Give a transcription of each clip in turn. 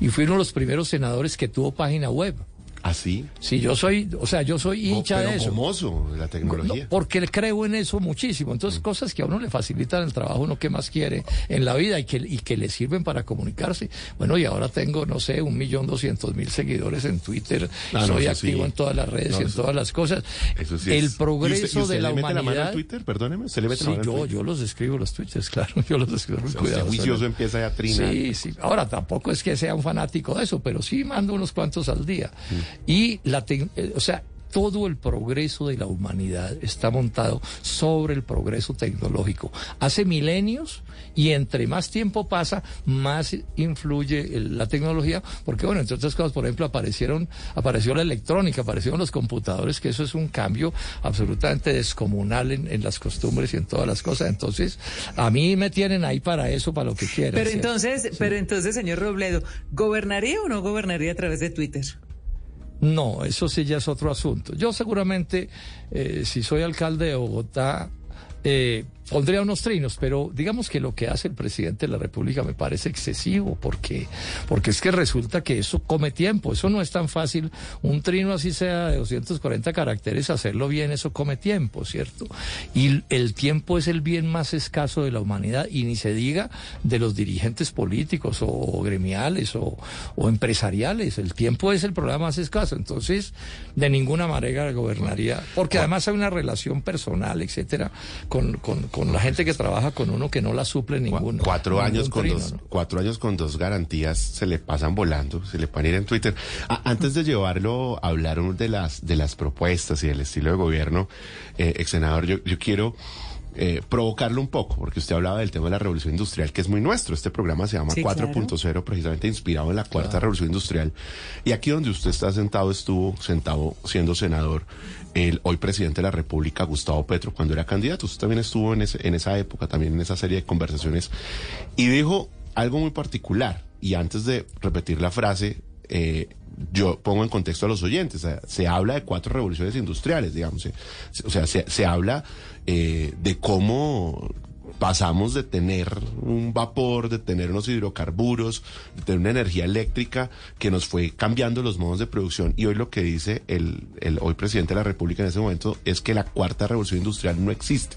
Y de los primeros senadores que tuvo página web. ¿Así? Sí, yo soy, o sea, yo soy hincha pero de eso. famoso de la tecnología. No, porque creo en eso muchísimo. Entonces, cosas que a uno le facilitan el trabajo, uno que más quiere en la vida y que, y que le sirven para comunicarse. Bueno, y ahora tengo, no sé, un millón doscientos mil seguidores en Twitter. Ah, no, Soy eso activo sí. en todas las redes No, y en todas las cosas. Eso sí el es- progreso ¿Y usted- y usted de la le mete humanidad. la mano al Twitter? Perdóneme, ¿se le mete Sí, la mano al yo, Twitter? yo los escribo los tweets, claro, yo los escribo O sea, cuidadoso. usted juicioso empieza a trinar. Sí, sí. Ahora tampoco es que sea un fanático de eso, pero sí mando unos cuantos al día. Y la, eh, o sea, todo el progreso de la humanidad está montado sobre el progreso tecnológico. Hace milenios y entre más tiempo pasa, más influye el- la tecnología, porque bueno, entre otras cosas, por ejemplo, aparecieron, apareció la electrónica, aparecieron los computadores, que eso es un cambio absolutamente descomunal en, en las costumbres y en todas las cosas. Entonces, a mí me tienen ahí para eso, para lo que quieran. Pero entonces, pero entonces, señor Robledo, ¿gobernaría o no gobernaría a través de Twitter? No, eso sí ya es otro asunto. Yo seguramente, eh, si soy alcalde de Bogotá, eh, pondría unos trinos, pero digamos que lo que hace el presidente de la República me parece excesivo, porque, porque es que resulta que eso come tiempo, eso no es tan fácil, un trino así sea de 240 caracteres, hacerlo bien, eso come tiempo, ¿cierto? Y el tiempo es el bien más escaso de la humanidad, y ni se diga de los dirigentes políticos o, gremiales o, o empresariales, el tiempo es el problema más escaso, entonces de ninguna manera gobernaría, porque además hay una relación personal, etcétera, con, con, con la gente que trabaja con uno que no la suple ninguno. Cuatro años con trino, dos, ¿no? cuatro años con dos garantías se le pasan volando, se le pueden ir en Twitter. Antes de llevarlo a hablar de las de las propuestas y del estilo de gobierno, eh, ex senador, yo, yo quiero eh, provocarlo un poco, porque usted hablaba del tema de la revolución industrial, que es muy nuestro. Este programa se llama Sí, 4.0, precisamente inspirado en la cuarta revolución industrial. Y aquí donde usted está sentado, estuvo sentado siendo senador el hoy presidente de la República, Gustavo Petro, cuando era candidato. Usted también estuvo en, ese- en esa época, también en esa serie de conversaciones, y dijo algo muy particular. Y antes de repetir la frase, eh, yo pongo en contexto a los oyentes. se habla de cuatro revoluciones industriales, digamos. o sea, se, se habla eh, de cómo pasamos de tener un vapor, de tener unos hidrocarburos, de tener una energía eléctrica que nos fue cambiando los modos de producción. Y hoy lo que dice el, el hoy presidente de la República en ese momento es que la cuarta revolución industrial no existe.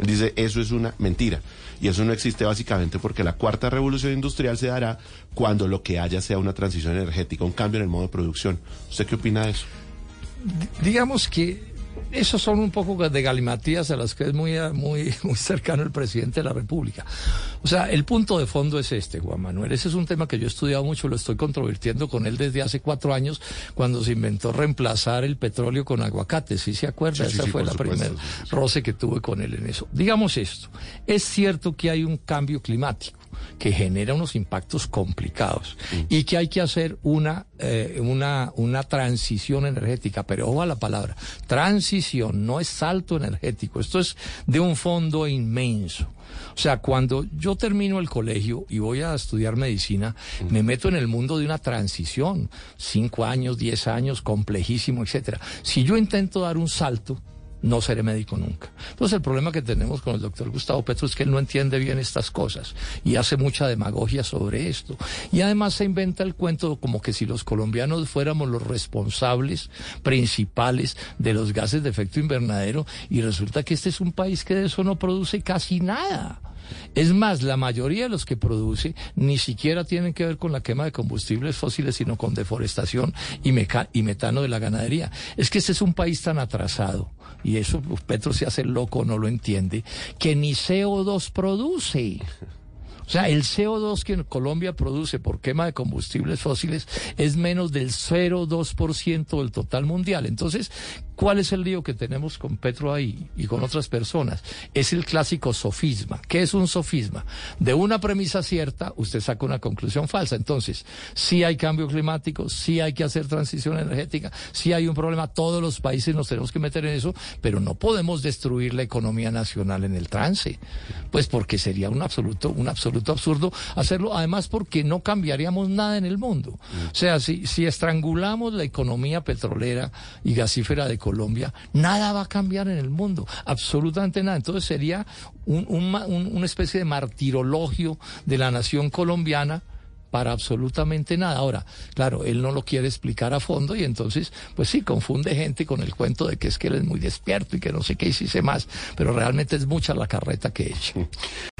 Él dice, eso es una mentira. Y eso no existe básicamente porque la cuarta revolución industrial se dará cuando lo que haya sea una transición energética, un cambio en el modo de producción. ¿Usted qué opina de eso? digamos que esos son un poco de galimatías a las que es muy, muy, muy cercano el presidente de la República. O sea, el punto de fondo es este, Juan Manuel. Ese es un tema que yo he estudiado mucho, lo estoy controvirtiendo con él desde hace cuatro años, cuando se inventó reemplazar el petróleo con aguacate. ¿Sí se acuerda? Sí, Esa sí, fue la supuesto, primera roce que tuve con él en eso. Digamos esto. Es cierto que hay un cambio climático que genera unos impactos complicados y que hay que hacer una, eh, una, una transición energética, pero ojo a la palabra, transición, no es salto energético, esto es de un fondo inmenso. O sea, cuando yo termino el colegio y voy a estudiar medicina, me meto en el mundo de una transición, cinco años, diez años, complejísimo, etcétera. Si yo intento dar un salto, no seré médico nunca. Entonces el problema que tenemos con el doctor Gustavo Petro es que él no entiende bien estas cosas y hace mucha demagogia sobre esto. Y además se inventa el cuento como que si los colombianos fuéramos los responsables principales de los gases de efecto invernadero y resulta que este es un país que de eso no produce casi nada. Es más, la mayoría de los que produce ni siquiera tienen que ver con la quema de combustibles fósiles, sino con deforestación y, metano de la ganadería. Es que este es un país tan atrasado, y eso pues, Petro se hace loco, no lo entiende, que ni CO2 produce. O sea, el CO2 que Colombia produce por quema de combustibles fósiles es menos del 0,2% del total mundial. Entonces, ¿cuál es el lío que tenemos con Petro ahí y con otras personas? Es el clásico sofisma. ¿Qué es un sofisma? De una premisa cierta, usted saca una conclusión falsa. Entonces, sí hay cambio climático, sí hay que hacer transición energética, sí hay un problema, todos los países nos tenemos que meter en eso, pero no podemos destruir la economía nacional en el trance. Pues porque sería un absoluto, un absoluto absurdo hacerlo, además porque no cambiaríamos nada en el mundo. O sea, si, si estrangulamos la economía petrolera y gasífera de Colombia, nada va a cambiar en el mundo, absolutamente nada. Entonces sería un, una especie de martirologio de la nación colombiana para absolutamente nada. Ahora, claro, él no lo quiere explicar a fondo y entonces, pues sí, confunde gente con el cuento de que es que él es muy despierto y que no sé qué hiciese más, pero realmente es mucha la carreta que echa.